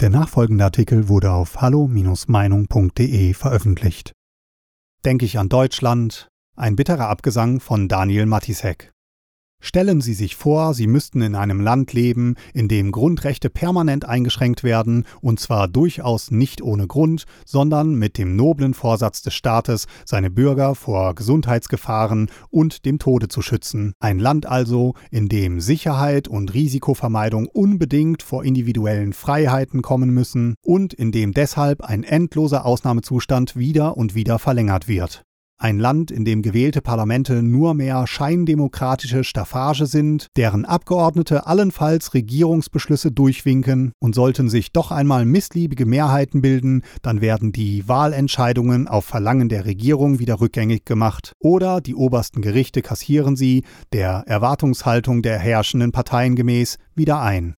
Der nachfolgende Artikel wurde auf hallo-meinung.de veröffentlicht. Denke ich an Deutschland? Ein bitterer Abgesang von Daniel Matisek. Stellen Sie sich vor, Sie müssten in einem Land leben, in dem Grundrechte permanent eingeschränkt werden, und zwar durchaus nicht ohne Grund, sondern mit dem noblen Vorsatz des Staates, seine Bürger vor Gesundheitsgefahren und dem Tode zu schützen. Ein Land also, in dem Sicherheit und Risikovermeidung unbedingt vor individuellen Freiheiten kommen müssen und in dem deshalb ein endloser Ausnahmezustand wieder und wieder verlängert wird. Ein Land, in dem gewählte Parlamente nur mehr scheindemokratische Staffage sind, deren Abgeordnete allenfalls Regierungsbeschlüsse durchwinken und sollten sich doch einmal missliebige Mehrheiten bilden, dann werden die Wahlentscheidungen auf Verlangen der Regierung wieder rückgängig gemacht oder die obersten Gerichte kassieren sie, der Erwartungshaltung der herrschenden Parteien gemäß, wieder ein.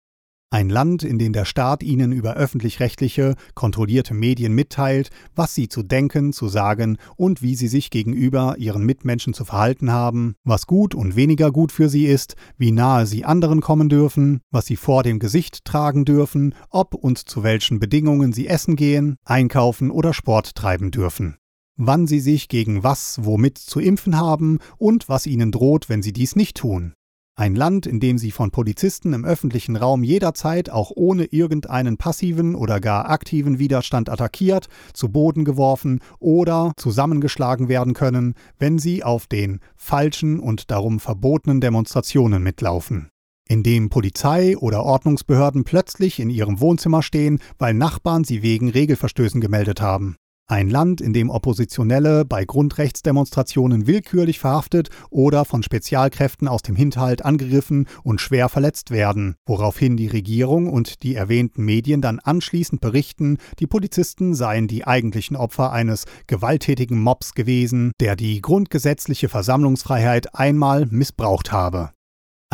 Ein Land, in dem der Staat ihnen über öffentlich-rechtliche, kontrollierte Medien mitteilt, was sie zu denken, zu sagen und wie sie sich gegenüber ihren Mitmenschen zu verhalten haben, was gut und weniger gut für sie ist, wie nahe sie anderen kommen dürfen, was sie vor dem Gesicht tragen dürfen, ob und zu welchen Bedingungen sie essen gehen, einkaufen oder Sport treiben dürfen wann sie sich gegen was womit zu impfen haben und was ihnen droht, wenn sie dies nicht tun. Ein Land, in dem sie von Polizisten im öffentlichen Raum jederzeit auch ohne irgendeinen passiven oder gar aktiven Widerstand attackiert, zu Boden geworfen oder zusammengeschlagen werden können, wenn sie auf den falschen und darum verbotenen Demonstrationen mitlaufen in dem Polizei oder Ordnungsbehörden plötzlich in ihrem Wohnzimmer stehen, weil Nachbarn sie wegen Regelverstößen gemeldet haben. Ein Land, in dem Oppositionelle bei Grundrechtsdemonstrationen willkürlich verhaftet oder von Spezialkräften aus dem Hinterhalt angegriffen und schwer verletzt werden, woraufhin die Regierung und die erwähnten Medien dann anschließend berichten, die Polizisten seien die eigentlichen Opfer eines gewalttätigen Mobs gewesen, der die grundgesetzliche Versammlungsfreiheit einmal missbraucht habe.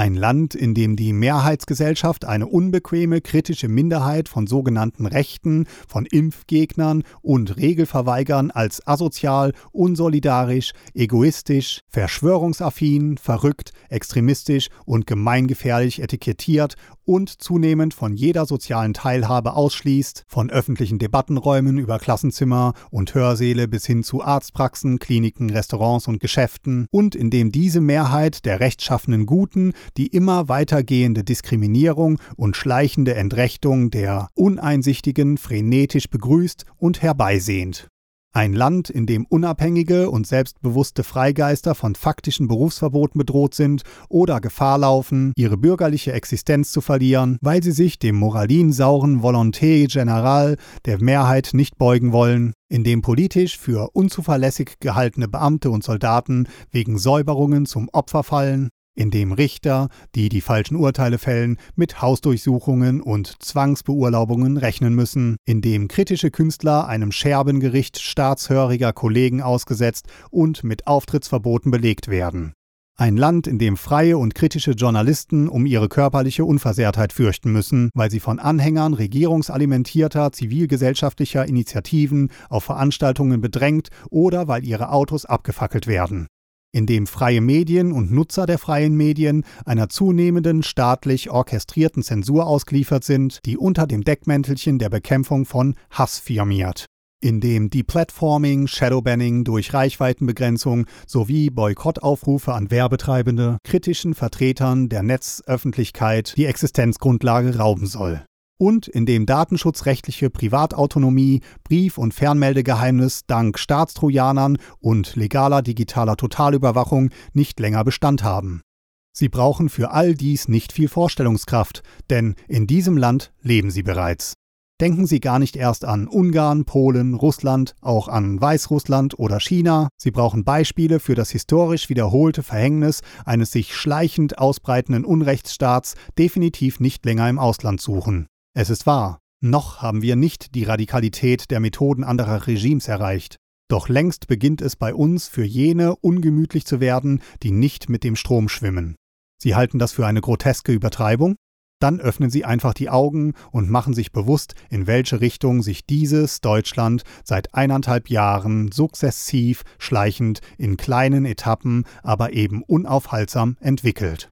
Ein Land, in dem die Mehrheitsgesellschaft eine unbequeme, kritische Minderheit von sogenannten Rechten, von Impfgegnern und Regelverweigern als asozial, unsolidarisch, egoistisch, verschwörungsaffin, verrückt, extremistisch und gemeingefährlich etikettiert und zunehmend von jeder sozialen Teilhabe ausschließt, von öffentlichen Debattenräumen über Klassenzimmer und Hörsäle bis hin zu Arztpraxen, Kliniken, Restaurants und Geschäften und in dem diese Mehrheit der rechtschaffenen Guten die immer weitergehende Diskriminierung und schleichende Entrechtung der Uneinsichtigen frenetisch begrüßt und herbeisehnt. Ein Land, in dem unabhängige und selbstbewusste Freigeister von faktischen Berufsverboten bedroht sind oder Gefahr laufen, ihre bürgerliche Existenz zu verlieren, weil sie sich dem moralinsauren Volonté General der Mehrheit nicht beugen wollen, in dem politisch für unzuverlässig gehaltene Beamte und Soldaten wegen Säuberungen zum Opfer fallen, in dem Richter, die die falschen Urteile fällen, mit Hausdurchsuchungen und Zwangsbeurlaubungen rechnen müssen, in dem kritische Künstler einem Scherbengericht staatshöriger Kollegen ausgesetzt und mit Auftrittsverboten belegt werden. Ein Land, in dem freie und kritische Journalisten um ihre körperliche Unversehrtheit fürchten müssen, weil sie von Anhängern regierungsalimentierter zivilgesellschaftlicher Initiativen auf Veranstaltungen bedrängt oder weil ihre Autos abgefackelt werden in dem freie Medien und Nutzer der freien Medien einer zunehmenden staatlich orchestrierten Zensur ausgeliefert sind, die unter dem Deckmäntelchen der Bekämpfung von Hass firmiert. In dem Deplatforming, Shadowbanning durch Reichweitenbegrenzung sowie Boykottaufrufe an Werbetreibende kritischen Vertretern der Netzöffentlichkeit die Existenzgrundlage rauben soll und in dem datenschutzrechtliche Privatautonomie, Brief- und Fernmeldegeheimnis dank Staatstrojanern und legaler digitaler Totalüberwachung nicht länger Bestand haben. Sie brauchen für all dies nicht viel Vorstellungskraft, denn in diesem Land leben sie bereits. Denken Sie gar nicht erst an Ungarn, Polen, Russland, auch an Weißrussland oder China. Sie brauchen Beispiele für das historisch wiederholte Verhängnis eines sich schleichend ausbreitenden Unrechtsstaats definitiv nicht länger im Ausland suchen. Es ist wahr, noch haben wir nicht die Radikalität der Methoden anderer Regimes erreicht. Doch längst beginnt es bei uns für jene ungemütlich zu werden, die nicht mit dem Strom schwimmen. Sie halten das für eine groteske Übertreibung? Dann öffnen Sie einfach die Augen und machen sich bewusst, in welche Richtung sich dieses Deutschland seit eineinhalb Jahren sukzessiv, schleichend, in kleinen Etappen, aber eben unaufhaltsam entwickelt.